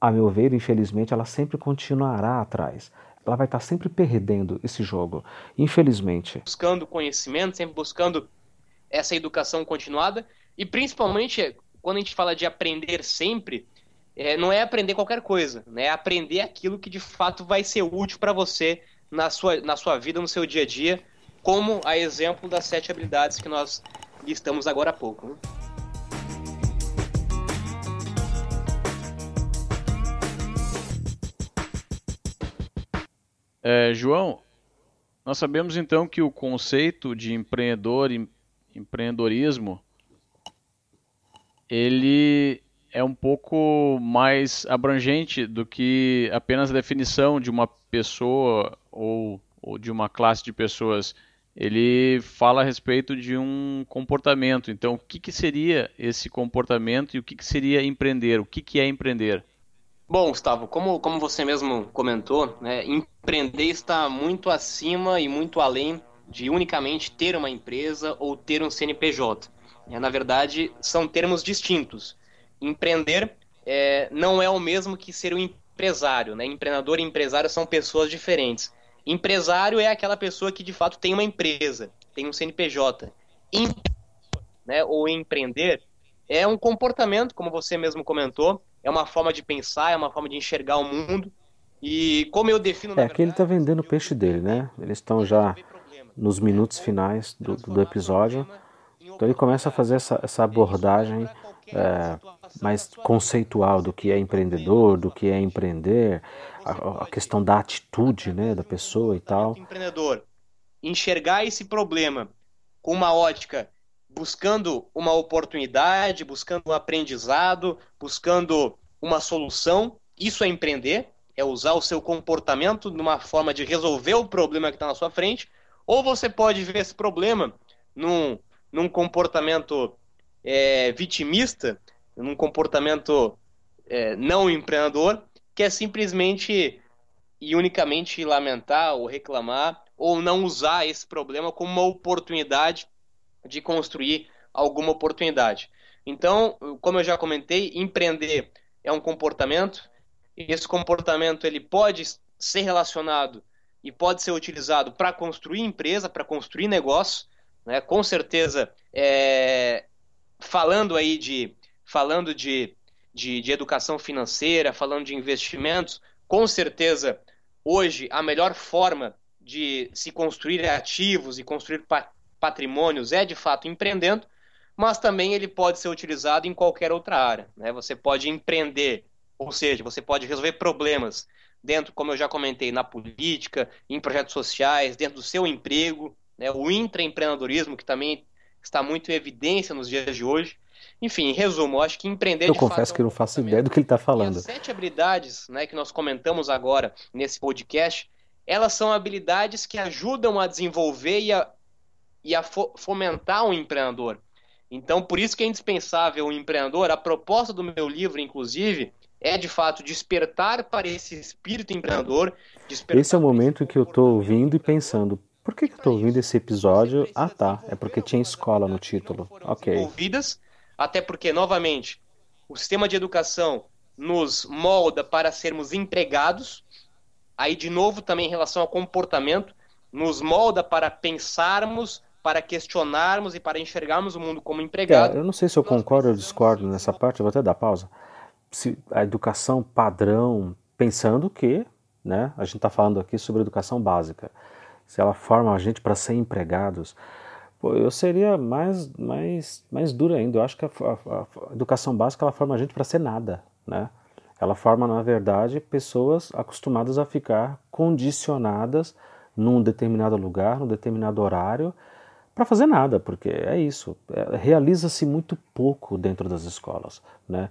a meu ver, infelizmente, ela sempre continuará atrás ela vai estar sempre perdendo esse jogo, infelizmente. Buscando conhecimento, sempre buscando essa educação continuada e principalmente quando a gente fala de aprender sempre, é, não é aprender qualquer coisa, né? é aprender aquilo que de fato vai ser útil para você na sua, na sua vida, no seu dia a dia, como a exemplo das sete habilidades que nós listamos agora há pouco. Né? É, João, nós sabemos então que o conceito de empreendedor e empreendedorismo ele é um pouco mais abrangente do que apenas a definição de uma pessoa ou, ou de uma classe de pessoas. Ele fala a respeito de um comportamento. Então, o que, que seria esse comportamento e o que, que seria empreender? O que, que é empreender? Bom, Gustavo, como, como você mesmo comentou, né, empreender está muito acima e muito além de unicamente ter uma empresa ou ter um CNPJ. É, na verdade, são termos distintos. Empreender é, não é o mesmo que ser um empresário. Né? Empreendedor e empresário são pessoas diferentes. Empresário é aquela pessoa que de fato tem uma empresa, tem um CNPJ. né, ou empreender é um comportamento, como você mesmo comentou, é uma forma de pensar, é uma forma de enxergar o mundo. E como eu defino. É, aqui ele está vendendo o peixe dele, né? Eles estão já nos minutos finais do, do episódio. Então ele começa a fazer essa, essa abordagem é, mais conceitual do que é empreendedor, do que é empreender, a, a, questão da atitude né, da pessoa e tal. Empreendedor, enxergar esse problema com uma ótica buscando uma oportunidade, buscando um aprendizado, buscando uma solução, isso é empreender, é usar o seu comportamento numa forma de resolver o problema que está na sua frente, ou você pode ver esse problema num, num comportamento é, vitimista, num comportamento é, não empreendedor, que é simplesmente e unicamente lamentar ou reclamar ou não usar esse problema como uma oportunidade de construir alguma oportunidade. Então, como eu já comentei, empreender é um comportamento. Esse comportamento ele pode ser relacionado e pode ser utilizado para construir empresa, para construir negócio. Né? Com certeza, é, falando aí de falando de, de, de educação financeira, falando de investimentos, com certeza hoje a melhor forma de se construir ativos e construir patrimônios é de fato empreendendo, mas também ele pode ser utilizado em qualquer outra área. Né? Você pode empreender, ou seja, você pode resolver problemas dentro, como eu já comentei, na política, em projetos sociais, dentro do seu emprego, né? o intraempreendedorismo, que também está muito em evidência nos dias de hoje. Enfim, em resumo, eu acho que empreender. Eu confesso é que eu não faço ideia do que ele está falando. as sete habilidades né, que nós comentamos agora nesse podcast, elas são habilidades que ajudam a desenvolver e a e a fo fomentar um empreendedor. Então, por isso que é indispensável um empreendedor. A proposta do meu livro, inclusive, é de fato despertar para esse espírito empreendedor. Esse é o momento em que eu estou ouvindo e pensando: por que, que eu estou ouvindo esse episódio? Ah, tá. É porque tinha escola no título. Ok. Ouvidas, até porque, novamente, o sistema de educação nos molda para sermos empregados. Aí, de novo, também em relação ao comportamento, nos molda para pensarmos para questionarmos e para enxergarmos o mundo como empregado. É, eu não sei se eu concordo ou discordo nessa parte, eu vou até dar pausa. Se a educação padrão, pensando que, né, a gente está falando aqui sobre educação básica, se ela forma a gente para ser empregados, pô, eu seria mais, mais, mais duro ainda. Eu acho que a, a, a educação básica ela forma a gente para ser nada, né? Ela forma, na verdade, pessoas acostumadas a ficar condicionadas num determinado lugar, num determinado horário, para fazer nada, porque é isso. É, Realiza-se muito pouco dentro das escolas. Né?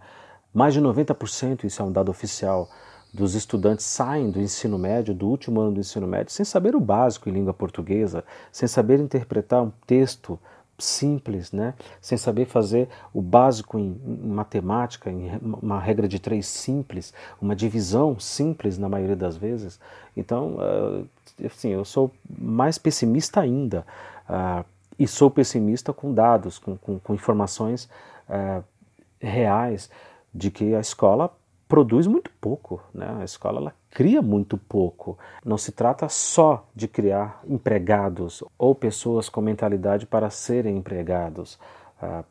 Mais de 90%, isso é um dado oficial, dos estudantes saem do ensino médio, do último ano do ensino médio, sem saber o básico em língua portuguesa, sem saber interpretar um texto simples, né? sem saber fazer o básico em, em, matemática, em uma regra de três simples, uma divisão simples na maioria das vezes. Então, uh, assim, eu sou mais pessimista ainda. Uh, e sou pessimista com dados, com, com, com informações uh, reais de que a escola produz muito pouco, né? a escola ela cria muito pouco. Não se trata só de criar empregados ou pessoas com mentalidade para serem empregados. A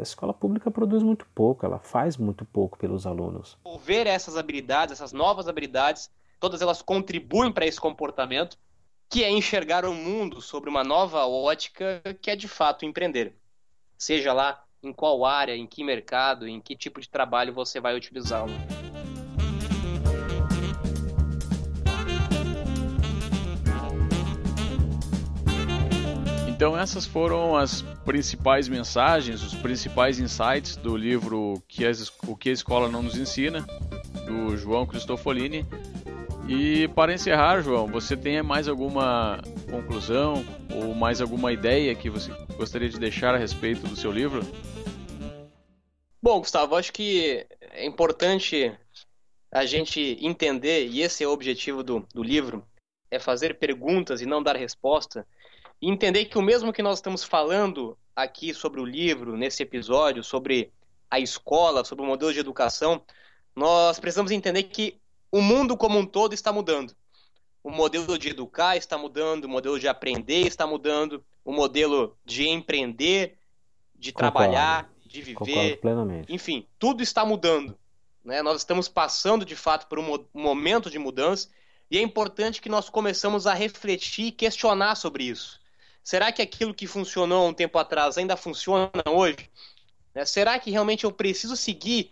escola pública produz muito pouco, ela faz muito pouco pelos alunos. Ver essas habilidades, essas novas habilidades, todas elas contribuem para esse comportamento que é enxergar o mundo sobre uma nova ótica que é de fato empreender. Seja lá em qual área, em que mercado, em que tipo de trabalho você vai utilizá-lo. Então essas foram as principais mensagens, os principais insights do livro que O que a Escola Não Nos Ensina, do João Cristofolini. E para encerrar, João, você tem mais alguma conclusão ou mais alguma ideia que você gostaria de deixar a respeito do seu livro? Bom, Gustavo, acho que é importante a gente entender, e esse é o objetivo do, do livro, é fazer perguntas e não dar resposta, e entender que o mesmo que nós estamos falando aqui sobre o livro, nesse episódio, sobre a escola, sobre o modelo de educação, nós precisamos entender que o mundo como um todo está mudando. O modelo de educar está mudando, o modelo de aprender está mudando, o modelo de empreender, de Concordo. trabalhar, de viver, enfim, tudo está mudando. Né? Nós estamos passando de fato por um momento de mudança e é importante que nós começamos a refletir e questionar sobre isso. Será que aquilo que funcionou um tempo atrás ainda funciona hoje? Né? Será que realmente eu preciso seguir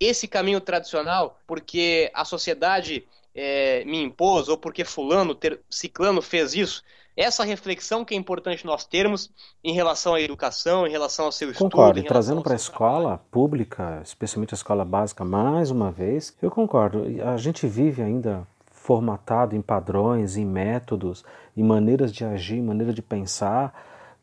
esse caminho tradicional porque a sociedade é, me impôs ou porque fulano, ter, ciclano fez isso? Essa reflexão que é importante nós termos em relação à educação, em relação ao seu concordo. estudo. Concordo, trazendo para a escola trabalho. pública, especialmente a escola básica, mais uma vez, eu concordo. A gente vive ainda formatado em padrões, em métodos, em maneiras de agir, maneira de pensar,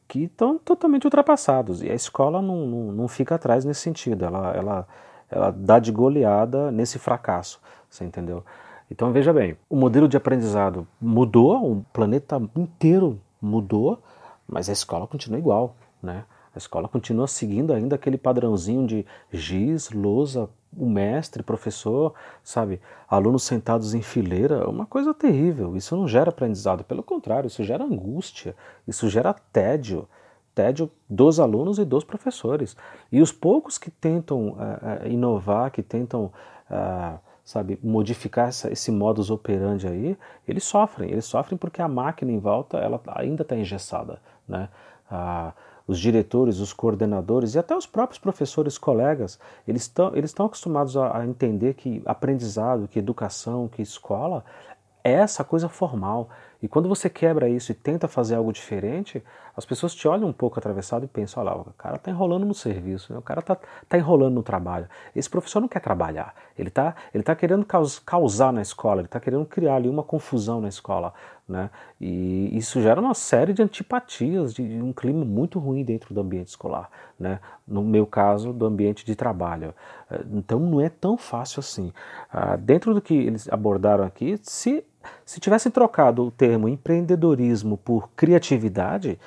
que estão totalmente ultrapassados. E a escola não, não, não fica atrás nesse sentido, ela, ela, ela dá de goleada nesse fracasso, você entendeu? Então veja bem, o modelo de aprendizado mudou, o planeta inteiro mudou, mas a escola continua igual, né? A escola continua seguindo ainda aquele padrãozinho de giz, lousa, o mestre, professor, sabe, alunos sentados em fileira, uma coisa terrível. Isso não gera aprendizado, pelo contrário, isso gera angústia, isso gera tédio, tédio dos alunos e dos professores. E os poucos que tentam uh, inovar, que tentam, uh, sabe, modificar essa, esse modus operandi aí, eles sofrem. Eles sofrem porque a máquina em volta ela ainda está engessada, né? Uh, os diretores, os coordenadores e até os próprios professores, colegas, eles estão eles acostumados a, a entender que aprendizado, que educação, que escola é essa coisa formal. E quando você quebra isso e tenta fazer algo diferente, as pessoas te olham um pouco atravessado e pensam: olha lá, o cara está enrolando no serviço, né? o cara está tá enrolando no trabalho. Esse professor não quer trabalhar, ele está ele tá querendo causar na escola, ele está querendo criar ali uma confusão na escola. Né? E isso gera uma série de antipatias, de, de um clima muito ruim dentro do ambiente escolar. Né? No meu caso, do ambiente de trabalho. Eh, então não é tão fácil assim. Ah, dentro do que eles abordaram aqui, se, se tivessem trocado o termo empreendedorismo por criatividade,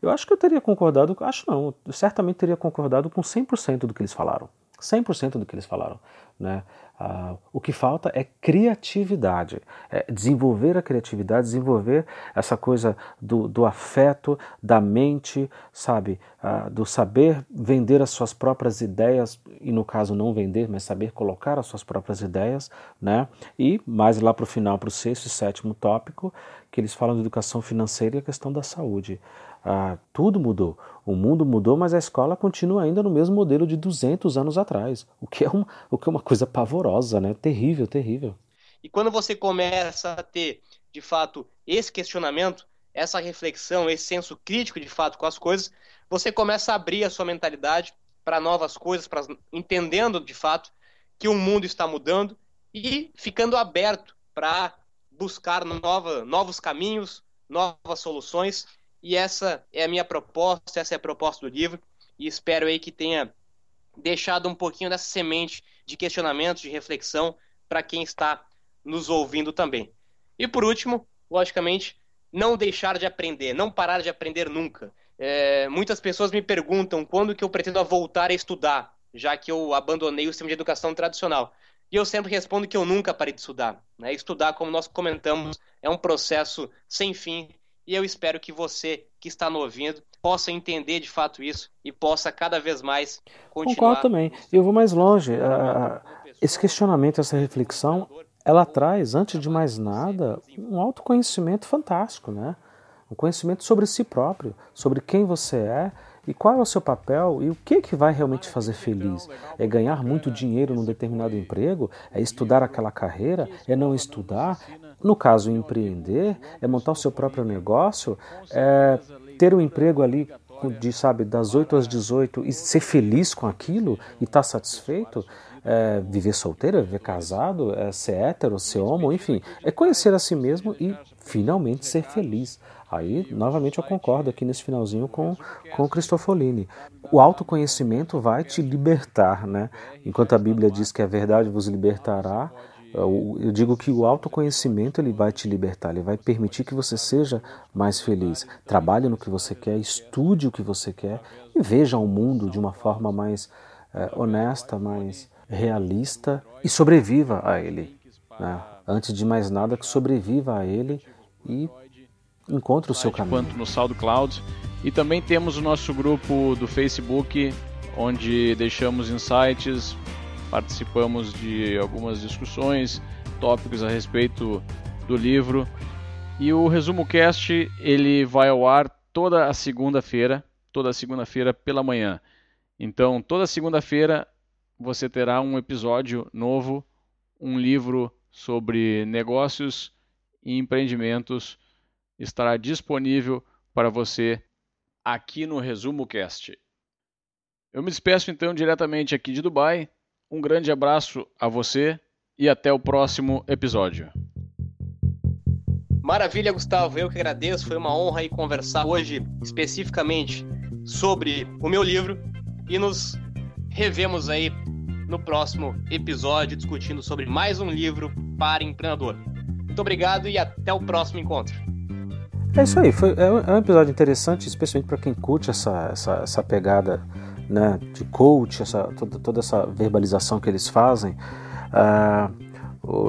eu acho que eu teria concordado, acho não, certamente teria concordado com 100% do que eles falaram. 100% do que eles falaram. Né? Uh, o que falta é criatividade, é desenvolver a criatividade, desenvolver essa coisa do, do afeto, da mente, sabe, uh, do saber vender as suas próprias ideias, e no caso não vender, mas saber colocar as suas próprias ideias, né? E mais lá para o final, para o sexto e sétimo tópico, que eles falam de educação financeira e a questão da saúde. Ah, tudo mudou. O mundo mudou, mas a escola continua ainda no mesmo modelo de 200 anos atrás, o que é uma, o que é uma coisa pavorosa, né? Terrível, terrível. E quando você começa a ter, de fato, esse questionamento, essa reflexão, esse senso crítico, de fato, com as coisas, você começa a abrir a sua mentalidade para novas coisas, para entendendo, de fato, que o mundo está mudando e ficando aberto para buscar nova, novos caminhos, novas soluções e essa é a minha proposta, essa é a proposta do livro. E espero aí que tenha deixado um pouquinho dessa semente de questionamento, de reflexão para quem está nos ouvindo também. E por último, logicamente, não deixar de aprender, não parar de aprender nunca. É, muitas pessoas me perguntam quando que eu pretendo voltar a estudar, já que eu abandonei o sistema de educação tradicional. E eu sempre respondo que eu nunca parei de estudar. Né? Estudar, como nós comentamos, é um processo sem fim e eu espero que você que está nos ouvindo possa entender de fato isso e possa cada vez mais continuar. Concordo também. Eu vou mais longe. Esse questionamento, essa reflexão, ela traz, antes de mais nada, um autoconhecimento fantástico, né? Um conhecimento sobre si próprio, sobre quem você é e qual é o seu papel e o que, que vai realmente fazer feliz? É ganhar muito dinheiro num determinado emprego? É estudar aquela carreira? É não estudar? No caso, empreender? É montar o seu próprio negócio? É ter um emprego ali de, sabe, das 8 às 18 e ser feliz com aquilo e estar tá satisfeito? É viver solteiro, é viver casado, é ser hétero, ser homo, enfim, é conhecer a si mesmo e finalmente ser feliz. Aí, novamente, eu concordo aqui nesse finalzinho com, com Cristofolini. O autoconhecimento vai te libertar, né? Enquanto a Bíblia diz que a verdade vos libertará, eu digo que o autoconhecimento ele vai te libertar, ele vai permitir que você seja mais feliz. Trabalhe no que você quer, estude o que você quer e veja o mundo de uma forma mais é, honesta, mais realista e sobreviva a ele. Né? Antes de mais nada, que sobreviva a ele e encontre o seu caminho. Quanto no SoundCloud. E também temos o nosso grupo do Facebook, onde deixamos insights, participamos de algumas discussões, tópicos a respeito do livro. E o Resumo Cast ele vai ao ar toda a segunda-feira, toda segunda-feira pela manhã. Então, toda segunda-feira você terá um episódio novo, um livro sobre negócios e empreendimentos estará disponível para você aqui no Resumo Cast. Eu me despeço então diretamente aqui de Dubai. Um grande abraço a você e até o próximo episódio. Maravilha, Gustavo. Eu que agradeço. Foi uma honra aí conversar hoje especificamente sobre o meu livro e nos revemos aí no próximo episódio discutindo sobre mais um livro para empreendedor. Muito obrigado e até o próximo encontro. É isso aí, foi, é, um, é episódio interessante, especialmente para quem curte essa, essa, essa pegada né, de coach, essa, toda, toda essa verbalização que eles fazem. Uh,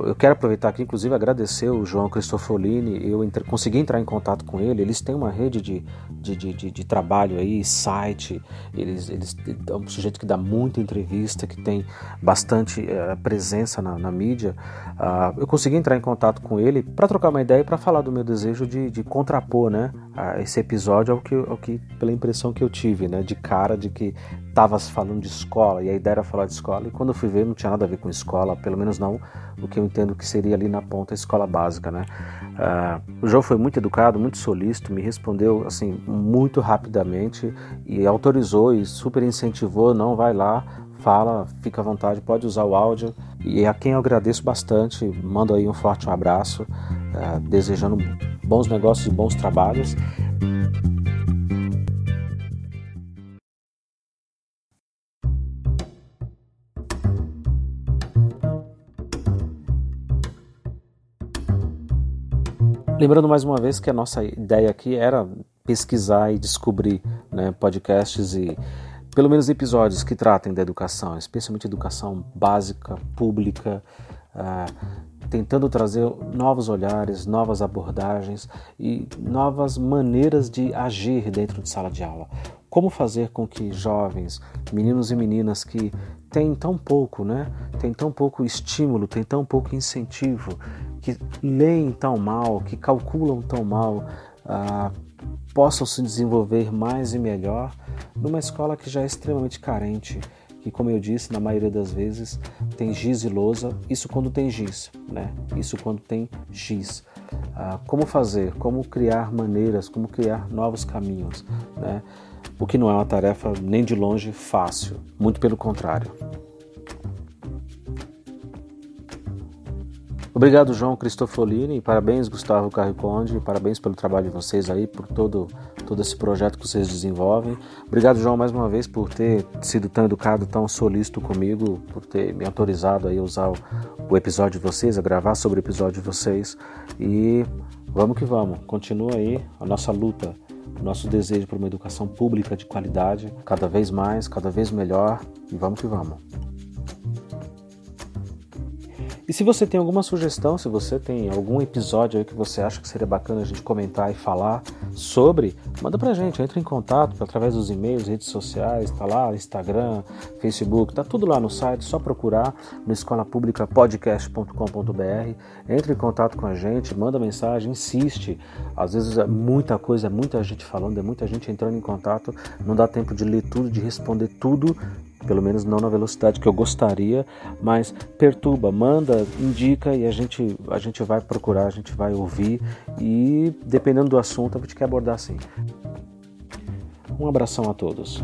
eu quero aproveitar aqui, inclusive, agradecer o João Cristofolini. Eu consegui entrar em contato com ele. Eles têm uma rede de, de, de, de, de trabalho aí, site. Eles, eles é um sujeito que dá muita entrevista, que tem bastante uh, presença na, na mídia. Uh, eu consegui entrar em contato com ele para trocar uma ideia e para falar do meu desejo de, de contrapor, né, esse episódio ao que, ao que, pela impressão que eu tive, né, de cara de que estava falando de escola e a ideia era falar de escola. E quando eu fui ver, não tinha nada a ver com escola, pelo menos não o que eu entendo que seria ali na ponta escola básica, né? Uh, o João foi muito educado, muito solícito, me respondeu assim muito rapidamente e autorizou e super incentivou, não vai lá, fala, fica à vontade, pode usar o áudio e a quem eu agradeço bastante, mando aí um forte abraço, uh, desejando bons negócios e bons trabalhos. Lembrando mais uma vez que a nossa ideia aqui era pesquisar e descobrir né, podcasts e pelo menos episódios que tratem da educação, especialmente educação básica, pública, uh, tentando trazer novos olhares, novas abordagens e novas maneiras de agir dentro de sala de aula. Como fazer com que jovens, meninos e meninas que têm tão pouco, né, têm tão pouco estímulo, têm tão pouco incentivo, que leem tão mal, que calculam tão mal, ah, possam se desenvolver mais e melhor numa escola que já é extremamente carente, que, como eu disse, na maioria das vezes tem giz e lousa, isso quando tem giz, né? Isso quando tem giz. Ah, como fazer, como criar maneiras, como criar novos caminhos, né? O que não é uma tarefa nem de longe fácil, muito pelo contrário. Obrigado, João Cristofolini, parabéns, Gustavo Carriconde, parabéns pelo trabalho de vocês aí, por todo, todo esse projeto que vocês desenvolvem. Obrigado, João, mais uma vez por ter sido tão educado, tão solícito comigo, por ter me autorizado aí a usar o, o episódio de vocês, a gravar sobre o episódio de vocês. E vamos que vamos, continua aí a nossa luta nosso desejo por uma educação pública de qualidade, cada vez mais, cada vez melhor, e vamos que vamos. E se você tem alguma sugestão, se você tem algum episódio aí que você acha que seria bacana a gente comentar e falar sobre, manda pra gente, entre em contato através dos e-mails, redes sociais, tá lá, Instagram, Facebook, tá tudo lá no site, só procurar no escolapublicapodcast.com.br, entre em contato com a gente, manda mensagem, insiste. Às vezes é muita coisa, é muita gente falando, é muita gente entrando em contato, não dá tempo de ler tudo, de responder tudo pelo menos não na velocidade que eu gostaria, mas perturba, manda, indica e a gente, a gente vai procurar, a gente vai ouvir e dependendo do assunto a gente quer abordar sim. Um abração a todos.